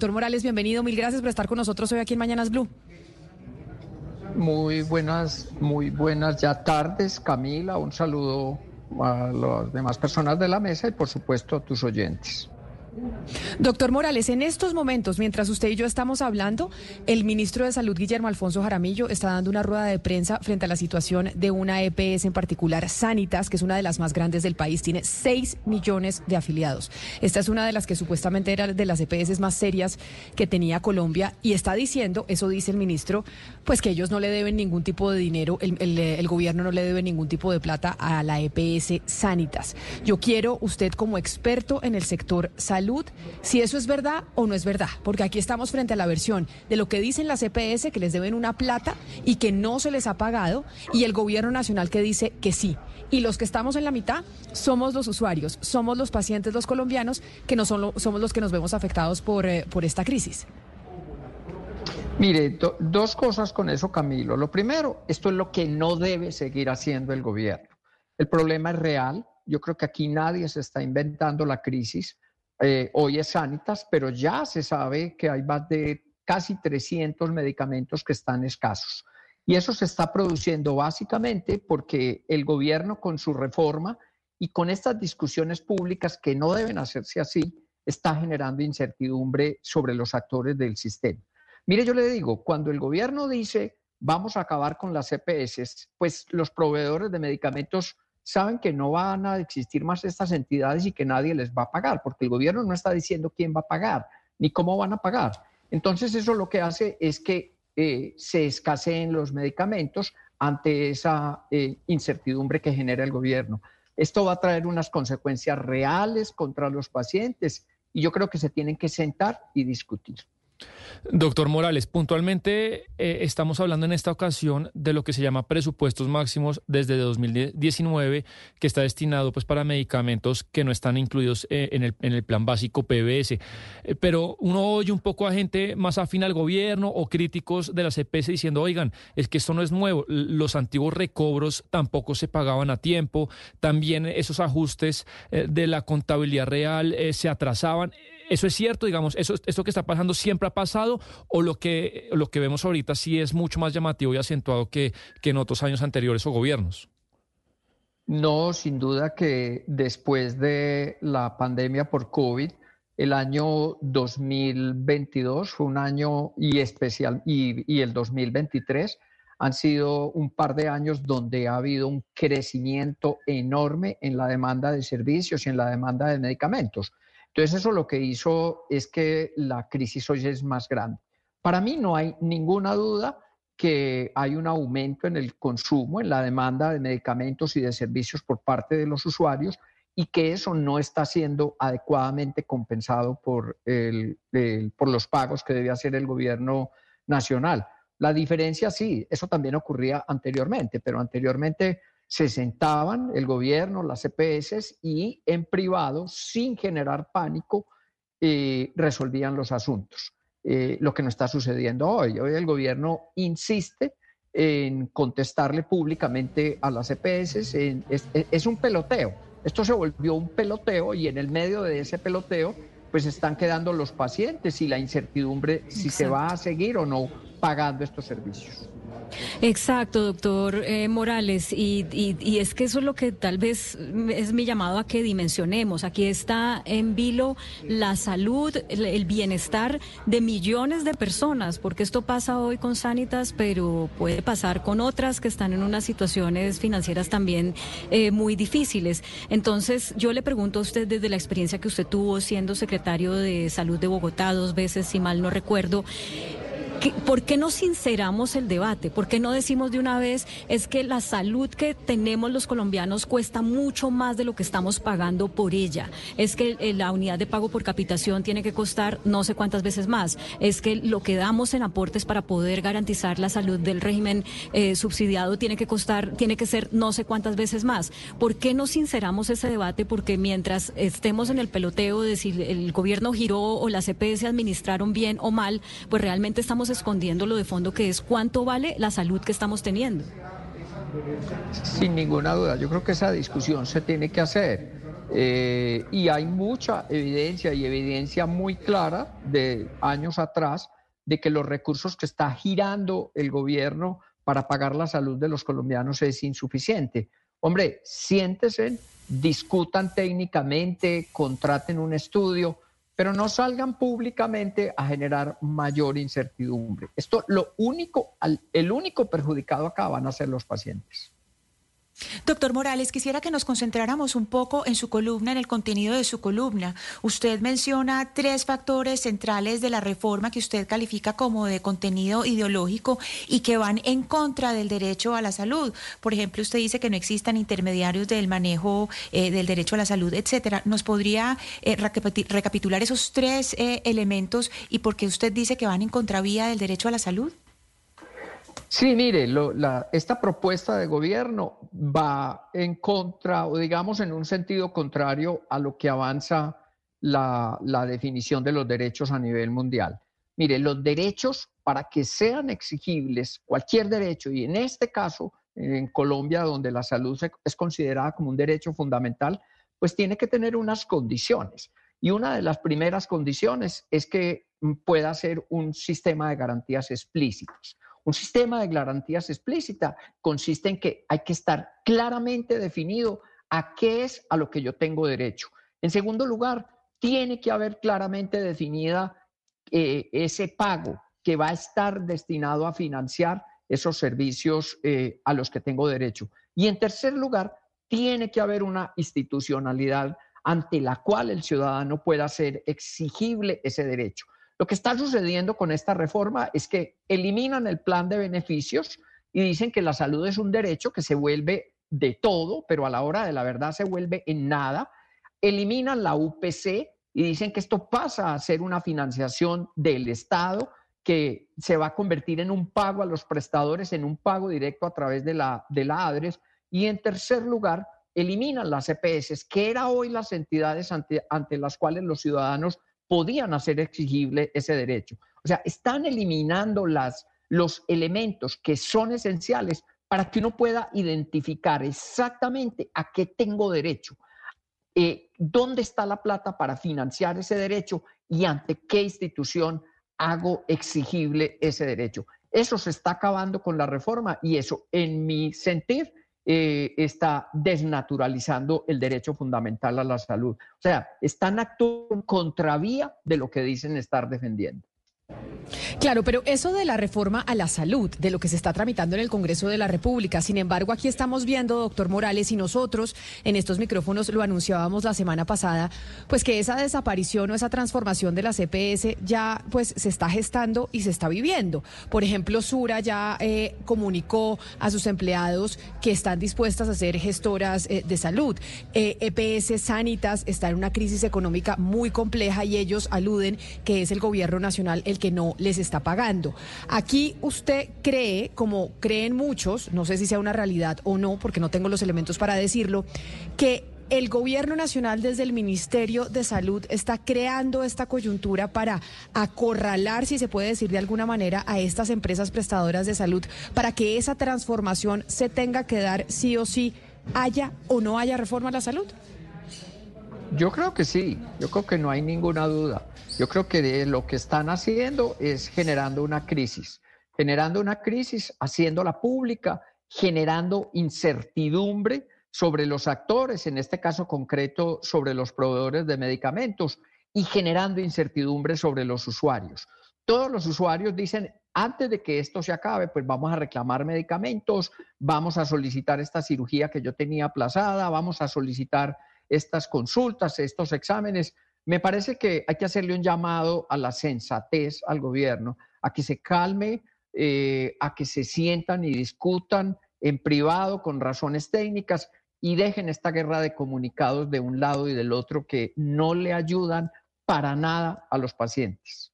Doctor Morales, bienvenido. Mil gracias por estar con nosotros hoy aquí en Mañanas Blue. Muy buenas, muy buenas ya tardes, Camila. Un saludo a las demás personas de la mesa y por supuesto a tus oyentes. Doctor Morales, en estos momentos, mientras usted y yo estamos hablando, el ministro de Salud, Guillermo Alfonso Jaramillo, está dando una rueda de prensa frente a la situación de una EPS en particular, Sanitas, que es una de las más grandes del país, tiene 6 millones de afiliados. Esta es una de las que supuestamente era de las EPS más serias que tenía Colombia y está diciendo, eso dice el ministro, pues que ellos no le deben ningún tipo de dinero, el, gobierno no le debe ningún tipo de plata a la EPS Sanitas. Yo quiero, usted como experto en el sector salud, si eso es verdad o no es verdad, porque aquí estamos frente a la versión de lo que dicen las EPS, que les deben una plata y que no se les ha pagado, y el gobierno nacional que dice que sí. Y los que estamos en la mitad somos los usuarios, somos los pacientes, los colombianos, que no son somos los que nos vemos afectados por, eh, por esta crisis. Mire, dos cosas con eso, Camilo. Lo primero, esto es lo que no debe seguir haciendo el gobierno. El problema es real. Yo creo que aquí nadie se está inventando la crisis. Eh, hoy es Sanitas, pero ya se sabe que hay más de casi 300 medicamentos que están escasos. Y eso se está produciendo básicamente porque el gobierno con su reforma y con estas discusiones públicas que no deben hacerse así, está generando incertidumbre sobre los actores del sistema. Mire, yo le digo, cuando el gobierno dice vamos a acabar con las EPS, pues los proveedores de medicamentos saben que no van a existir más estas entidades y que nadie les va a pagar, porque el gobierno no está diciendo quién va a pagar ni cómo van a pagar. Entonces eso lo que hace es que eh, se escaseen los medicamentos ante esa eh, incertidumbre que genera el gobierno. Esto va a traer unas consecuencias reales contra los pacientes y yo creo que se tienen que sentar y discutir. Doctor Morales, puntualmente eh, estamos hablando en esta ocasión de lo que se llama presupuestos máximos desde 2019, que está destinado pues para medicamentos que no están incluidos eh, en, el, plan básico PBS. Eh, pero uno oye un poco a gente más afín al gobierno o críticos de la CPS diciendo, oigan, es que esto no es nuevo, los antiguos recobros tampoco se pagaban a tiempo, también esos ajustes de la contabilidad real se atrasaban. ¿Eso es cierto? Digamos, eso, ¿esto que está pasando siempre ha pasado o lo que, lo que vemos ahorita sí es mucho más llamativo y acentuado que, que en otros años anteriores o gobiernos? No, sin duda que después de la pandemia por COVID, el año 2022 fue un año y especial y, y, el 2023 han sido un par de años donde ha habido un crecimiento enorme en la demanda de servicios y en la demanda de medicamentos. Entonces eso lo que hizo es que la crisis hoy es más grande. Para mí no hay ninguna duda que hay un aumento en el consumo, en la demanda de medicamentos y de servicios por parte de los usuarios y que eso no está siendo adecuadamente compensado por, por los pagos que debe hacer el gobierno nacional. La diferencia sí, eso también ocurría anteriormente, pero anteriormente se sentaban el gobierno, las EPS y en privado, sin generar pánico, eh, resolvían los asuntos. Eh, lo que no está sucediendo hoy. Hoy el gobierno insiste en contestarle públicamente a las EPS, es, un peloteo. Esto se volvió un peloteo y en el medio de ese peloteo pues están quedando los pacientes y la incertidumbre si se va a seguir o no pagando estos servicios. Exacto, doctor eh, Morales, y, es que eso es lo que tal vez es mi llamado a que dimensionemos. Aquí está en vilo la salud, el, bienestar de millones de personas, porque esto pasa hoy con Sanitas, pero puede pasar con otras que están en unas situaciones financieras también eh, muy difíciles. Entonces, yo le pregunto a usted desde la experiencia que usted tuvo siendo secretario de Salud de Bogotá dos veces, si mal no recuerdo, ¿Por qué no sinceramos el debate? ¿Por qué no decimos de una vez es que la salud que tenemos los colombianos cuesta mucho más de lo que estamos pagando por ella? Es que la unidad de pago por capitación tiene que costar no sé cuántas veces más. Es que lo que damos en aportes para poder garantizar la salud del régimen eh, subsidiado tiene que costar, tiene que ser no sé cuántas veces más. ¿Por qué no sinceramos ese debate? Porque mientras estemos en el peloteo de si el gobierno giró o las CPS administraron bien o mal, pues realmente estamos escondiendo lo de fondo que es cuánto vale la salud que estamos teniendo. Sin ninguna duda, yo creo que esa discusión se tiene que hacer. Eh, y hay mucha evidencia y evidencia muy clara de años atrás de que los recursos que está girando el gobierno para pagar la salud de los colombianos es insuficiente. Hombre, siéntese, discutan técnicamente, contraten un estudio, pero no salgan públicamente a generar mayor incertidumbre. Esto, lo único, el único perjudicado acá van a ser los pacientes. Doctor Morales, quisiera que nos concentráramos un poco en su columna, en el contenido de su columna. Usted menciona tres factores centrales de la reforma que usted califica como de contenido ideológico y que van en contra del derecho a la salud. Por ejemplo, usted dice que no existan intermediarios del manejo eh, del derecho a la salud, etcétera. ¿Nos podría eh, recapitular esos tres eh, elementos y por qué usted dice que van en contravía del derecho a la salud? Sí, mire, esta propuesta de gobierno va en contra, o digamos en un sentido contrario a lo que avanza la, definición de los derechos a nivel mundial. Mire, los derechos para que sean exigibles, cualquier derecho, y en este caso, en Colombia, donde la salud es considerada como un derecho fundamental, pues tiene que tener unas condiciones. Y una de las primeras condiciones es que pueda ser un sistema de garantías explícitos. Un sistema de garantías explícita consiste en que hay que estar claramente definido a qué es a lo que yo tengo derecho. En segundo lugar, tiene que haber claramente definida eh, ese pago que va a estar destinado a financiar esos servicios eh, a los que tengo derecho. Y en tercer lugar, tiene que haber una institucionalidad ante la cual el ciudadano pueda hacer exigible ese derecho. Lo que está sucediendo con esta reforma es que eliminan el plan de beneficios y dicen que la salud es un derecho que se vuelve de todo, pero a la hora de la verdad se vuelve en nada. Eliminan la UPC y dicen que esto pasa a ser una financiación del Estado que se va a convertir en un pago a los prestadores, en un pago directo a través de la, de la ADRES. Y en tercer lugar, eliminan las EPS, que eran hoy las entidades ante, ante las cuales los ciudadanos podían hacer exigible ese derecho. O sea, están eliminando las, los elementos que son esenciales para que uno pueda identificar exactamente a qué tengo derecho, eh, dónde está la plata para financiar ese derecho y ante qué institución hago exigible ese derecho. Eso se está acabando con la reforma y eso, en mi sentir, eh, está desnaturalizando el derecho fundamental a la salud. O sea, están actuando en contravía de lo que dicen estar defendiendo. Claro, pero eso de la reforma a la salud, de lo que se está tramitando en el Congreso de la República, sin embargo, aquí estamos viendo, doctor Morales, y nosotros en estos micrófonos lo anunciábamos la semana pasada, pues que esa desaparición o esa transformación de la CPS ya pues se está gestando y se está viviendo. Por ejemplo, Sura ya eh, comunicó a sus empleados que están dispuestas a ser gestoras eh, de salud. EPS eh, e Sanitas está en una crisis económica muy compleja y ellos aluden que es el gobierno nacional el que no les está pagando. Aquí usted cree, como creen muchos, no sé si sea una realidad o no, porque no tengo los elementos para decirlo, que el gobierno nacional desde el Ministerio de Salud está creando esta coyuntura para acorralar, si se puede decir de alguna manera, a estas empresas prestadoras de salud para que esa transformación se tenga que dar sí o sí, haya o no haya reforma a la salud. Yo creo que sí, yo creo que no hay ninguna duda. Yo creo que lo que están haciendo es generando una crisis, generando una crisis, haciéndola pública, generando incertidumbre sobre los actores, en este caso concreto sobre los proveedores de medicamentos, y generando incertidumbre sobre los usuarios. Todos los usuarios dicen, antes de que esto se acabe, pues vamos a reclamar medicamentos, vamos a solicitar esta cirugía que yo tenía aplazada, vamos a solicitar estas consultas, estos exámenes. Me parece que hay que hacerle un llamado a la sensatez al gobierno, a que se calme, eh, a que se sientan y discutan en privado con razones técnicas y dejen esta guerra de comunicados de un lado y del otro que no le ayudan para nada a los pacientes.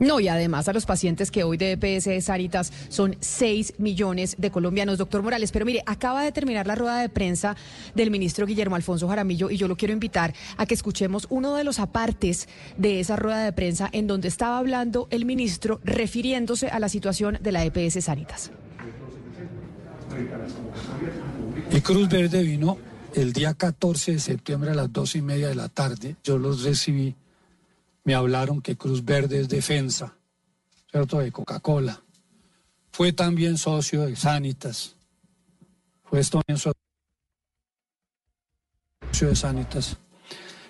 No, y además a los pacientes que hoy de EPS Sanitas son 6 millones de colombianos, doctor Morales. Pero mire, acaba de terminar la rueda de prensa del ministro Guillermo Alfonso Jaramillo y yo lo quiero invitar a que escuchemos uno de los apartes de esa rueda de prensa en donde estaba hablando el ministro refiriéndose a la situación de la EPS Sanitas. El Cruz Verde vino el día 14 de septiembre a las dos y media de la tarde, yo los recibí, me hablaron que Cruz Verde es defensa, ¿cierto?, de Coca-Cola. Fue también socio de Sanitas, fue también socio de Sanitas.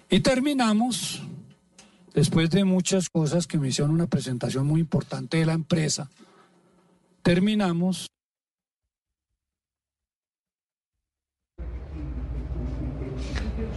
Y terminamos, después de muchas cosas que me hicieron una presentación muy importante de la empresa, terminamos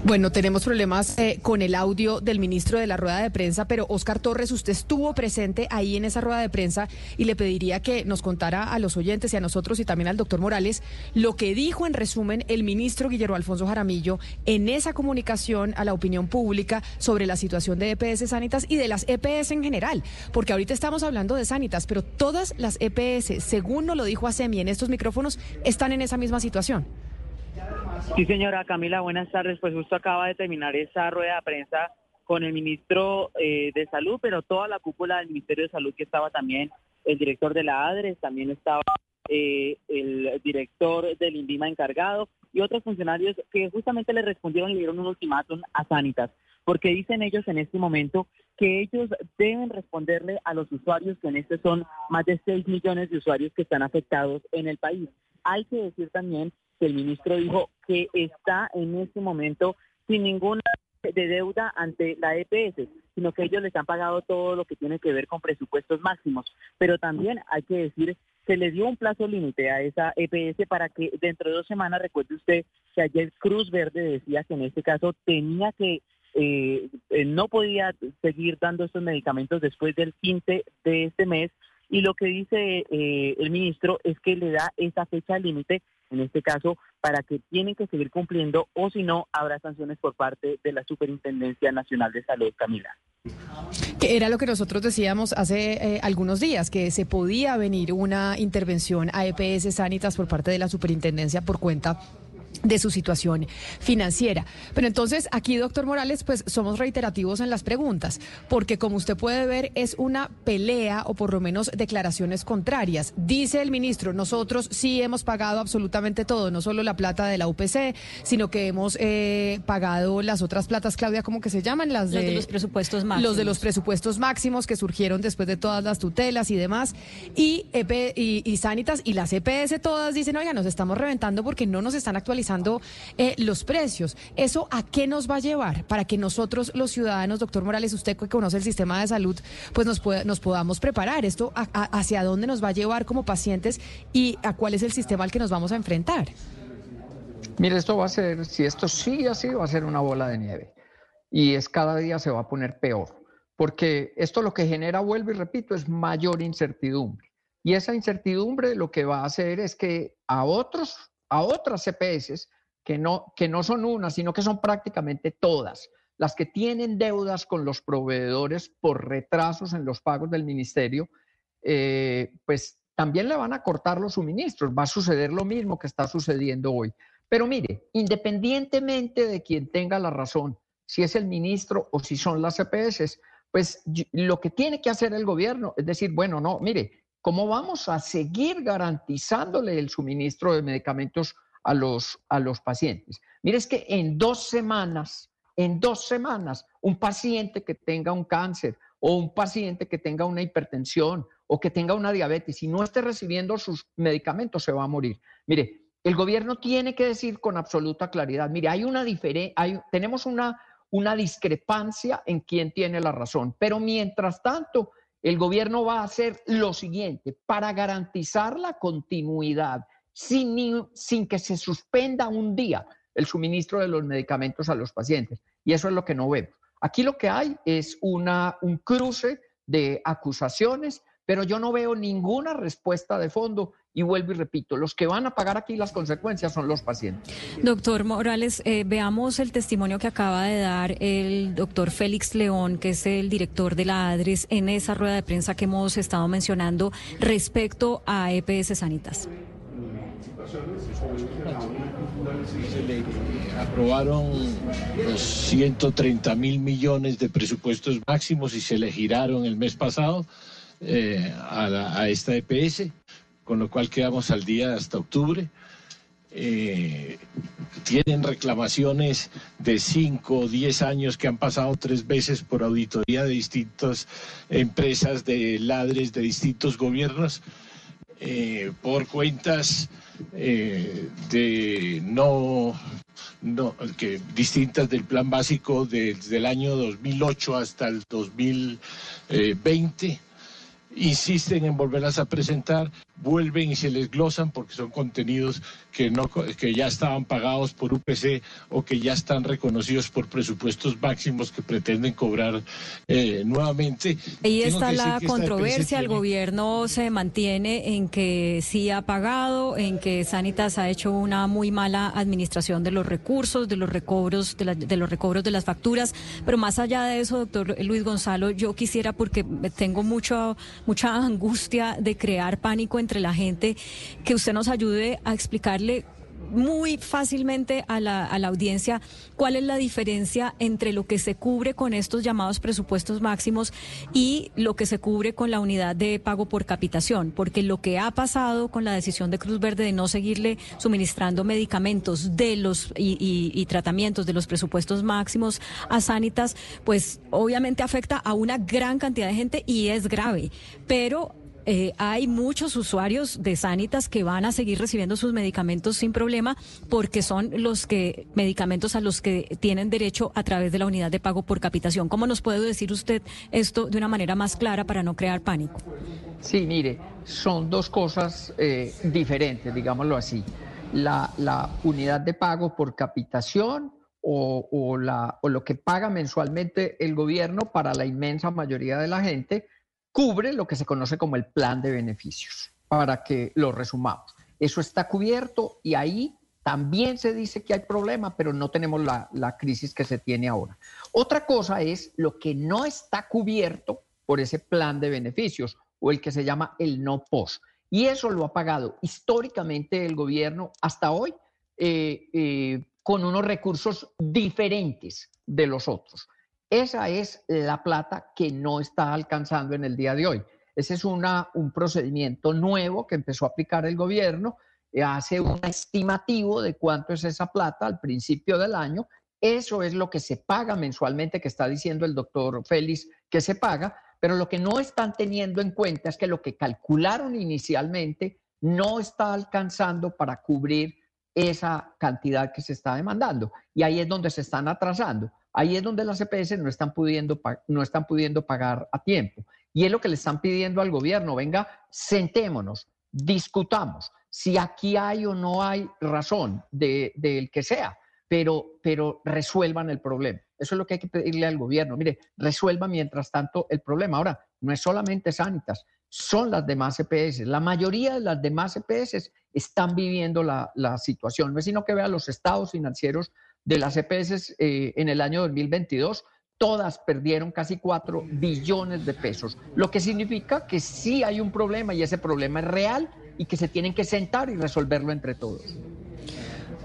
Bueno, tenemos problemas eh, con el audio del ministro de la rueda de prensa, pero Oscar Torres, usted estuvo presente ahí en esa rueda de prensa y le pediría que nos contara a los oyentes y a nosotros y también al doctor Morales lo que dijo en resumen el ministro Guillermo Alfonso Jaramillo en esa comunicación a la opinión pública sobre la situación de EPS Sanitas y de las EPS en general, porque ahorita estamos hablando de Sanitas, pero todas las EPS, según nos lo dijo Asemi en estos micrófonos, están en esa misma situación. Sí, señora Camila, buenas tardes. Pues justo acaba de terminar esa rueda de prensa con el ministro eh, de Salud, pero toda la cúpula del Ministerio de Salud que estaba también el director de la ADRES, también estaba eh, el director del INVIMA encargado y otros funcionarios que justamente le respondieron y le dieron un ultimátum a Sanitas, porque dicen ellos en este momento que ellos deben responderle a los usuarios, que en este son más de 6 millones de usuarios que están afectados en el país. Hay que decir también el ministro dijo que está en este momento sin ninguna de deuda ante la EPS, sino que ellos les han pagado todo lo que tiene que ver con presupuestos máximos. Pero también hay que decir que le dio un plazo límite a esa EPS para que dentro de dos semanas, recuerde usted que ayer Cruz Verde decía que en este caso tenía que, eh no podía seguir dando estos medicamentos después del 15 de este mes y lo que dice eh, el ministro es que le da esa fecha límite, en este caso, para que tienen que seguir cumpliendo o si no, habrá sanciones por parte de la Superintendencia Nacional de Salud, Camila. Que era lo que nosotros decíamos hace eh, algunos días, que se podía venir una intervención a EPS Sanitas por parte de la Superintendencia por cuenta de su situación financiera. Pero entonces aquí, doctor Morales, pues somos reiterativos en las preguntas, porque como usted puede ver, es una pelea o por lo menos declaraciones contrarias. Dice el ministro, nosotros sí hemos pagado absolutamente todo, no solo la plata de la UPC, sino que hemos eh, pagado las otras platas, Claudia, ¿cómo que se llaman? Las de, los presupuestos máximos. Los de los presupuestos máximos que surgieron después de todas las tutelas y demás. Y, EP, y, y Sanitas y las EPS todas dicen, oiga, nos estamos reventando porque no nos están actualizando eh, los precios. ¿Eso a qué nos va a llevar? Para que nosotros, los ciudadanos, doctor Morales, usted que conoce el sistema de salud, pues nos, nos podamos preparar. ¿Esto hacia dónde nos va a llevar como pacientes y a cuál es el sistema al que nos vamos a enfrentar? Mire, esto va a ser, si esto sigue así, va a ser una bola de nieve. Y es cada día se va a poner peor. Porque esto lo que genera, vuelvo y repito, es mayor incertidumbre. Y esa incertidumbre lo que va a hacer es que a otros a otras CPS que no, que no son unas, sino que son prácticamente todas, las que tienen deudas con los proveedores por retrasos en los pagos del ministerio, eh, pues también le van a cortar los suministros. Va a suceder lo mismo que está sucediendo hoy. Pero mire, independientemente de quien tenga la razón, si es el ministro o si son las CPS, pues lo que tiene que hacer el gobierno es decir, bueno, no, mire, ¿Cómo vamos a seguir garantizándole el suministro de medicamentos a los, a los pacientes? Mire, es que en dos semanas, en dos semanas, un paciente que tenga un cáncer o un paciente que tenga una hipertensión o que tenga una diabetes y no esté recibiendo sus medicamentos se va a morir. Mire, el gobierno tiene que decir con absoluta claridad, mire, hay una diferencia, tenemos una, una discrepancia en quién tiene la razón, pero mientras tanto, el gobierno va a hacer lo siguiente para garantizar la continuidad sin, sin que se suspenda un día el suministro de los medicamentos a los pacientes. Y eso es lo que no vemos. Aquí lo que hay es una, un cruce de acusaciones, pero yo no veo ninguna respuesta de fondo y vuelvo y repito, los que van a pagar aquí las consecuencias son los pacientes. Doctor Morales, eh, veamos el testimonio que acaba de dar el doctor Félix León, que es el director de la ADRES, en esa rueda de prensa que hemos estado mencionando respecto a EPS Sanitas. aprobaron los 130 mil millones de presupuestos máximos y se le giraron el mes pasado eh, a, a esta EPS con lo cual quedamos al día hasta octubre. eh, tienen reclamaciones de 5 o 10 años que han pasado tres veces por auditoría de distintas empresas de ladres de distintos gobiernos eh, por cuentas eh, de no, no que distintas del plan básico desde el año 2008 hasta el 2020 insisten en volverlas a presentar, vuelven y se les glosan porque son contenidos que, no, que ya estaban pagados por UPC o que ya están reconocidos por presupuestos máximos que pretenden cobrar eh, nuevamente. Ahí está la controversia, el gobierno se mantiene en que sí ha pagado, en que Sanitas ha hecho una muy mala administración de los recursos, de los recobros, de, de los recobros de las facturas, pero más allá de eso, doctor Luis Gonzalo, yo quisiera, porque tengo mucho mucha angustia de crear pánico entre la gente, que usted nos ayude a explicarle muy fácilmente a la, a la, audiencia cuál es la diferencia entre lo que se cubre con estos llamados presupuestos máximos y lo que se cubre con la unidad de pago por capitación, porque lo que ha pasado con la decisión de Cruz Verde de no seguirle suministrando medicamentos de los y, y, y tratamientos de los presupuestos máximos a Sanitas, pues obviamente afecta a una gran cantidad de gente y es grave, pero eh, hay muchos usuarios de Sanitas que van a seguir recibiendo sus medicamentos sin problema porque son los que medicamentos a los que tienen derecho a través de la unidad de pago por capitación. ¿Cómo nos puede decir usted esto de una manera más clara para no crear pánico? Sí, mire, son dos cosas eh, diferentes, digámoslo así. La, la, unidad de pago por capitación o, la, o lo que paga mensualmente el gobierno para la inmensa mayoría de la gente cubre lo que se conoce como el plan de beneficios, para que lo resumamos. Eso está cubierto y ahí también se dice que hay problema, pero no tenemos la, la, crisis que se tiene ahora. Otra cosa es lo que no está cubierto por ese plan de beneficios o el que se llama el no post. Y eso lo ha pagado históricamente el gobierno hasta hoy eh, eh, con unos recursos diferentes de los otros. Esa es la plata que no está alcanzando en el día de hoy. Ese es una, un procedimiento nuevo que empezó a aplicar el gobierno, eh, hace un estimativo de cuánto es esa plata al principio del año. Eso es lo que se paga mensualmente, que está diciendo el doctor Félix que se paga, pero lo que no están teniendo en cuenta es que lo que calcularon inicialmente no está alcanzando para cubrir esa cantidad que se está demandando. Y ahí es donde se están atrasando. Ahí es donde las EPS no están pudiendo, no están pudiendo pagar a tiempo. Y es lo que le están pidiendo al gobierno, venga, sentémonos, discutamos si aquí hay o no hay razón del de, que sea, pero, pero resuelvan el problema. Eso es lo que hay que pedirle al gobierno. Mire, resuelva mientras tanto el problema. Ahora, no es solamente Sanitas, son las demás EPS. La mayoría de las demás EPS están viviendo la, la situación. No es sino que vean los estados financieros de las EPS eh, en el año 2022, todas perdieron casi 4 billones de pesos, lo que significa que sí hay un problema y ese problema es real y que se tienen que sentar y resolverlo entre todos.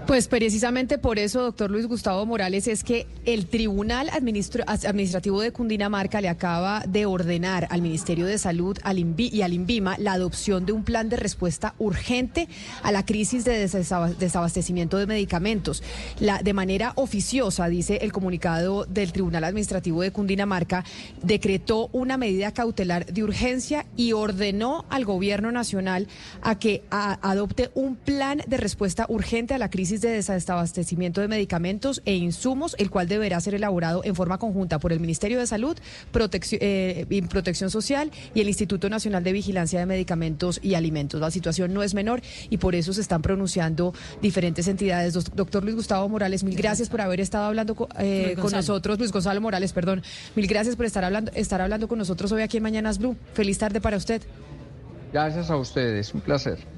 Pues precisamente por eso, doctor Luis Gustavo Morales, es que el Tribunal Administrativo de Cundinamarca le acaba de ordenar al Ministerio de Salud al y al INVIMA la adopción de un plan de respuesta urgente a la crisis de desabastecimiento de medicamentos. La, de manera oficiosa, dice el comunicado del Tribunal Administrativo de Cundinamarca, decretó una medida cautelar de urgencia y ordenó al Gobierno Nacional a que adopte un plan de respuesta urgente a la crisis de desabastecimiento de medicamentos e insumos, el cual deberá ser elaborado en forma conjunta por el Ministerio de Salud, Protección, eh, Protección Social y el Instituto Nacional de Vigilancia de Medicamentos y Alimentos. La situación no es menor y por eso se están pronunciando diferentes entidades. Doctor Luis Gustavo Morales, mil gracias por haber estado hablando eh, con nosotros. Luis Gonzalo Morales, perdón. Mil gracias por estar hablando, estar hablando con nosotros hoy aquí en Mañanas Blue. Feliz tarde para usted. Gracias a ustedes, un placer.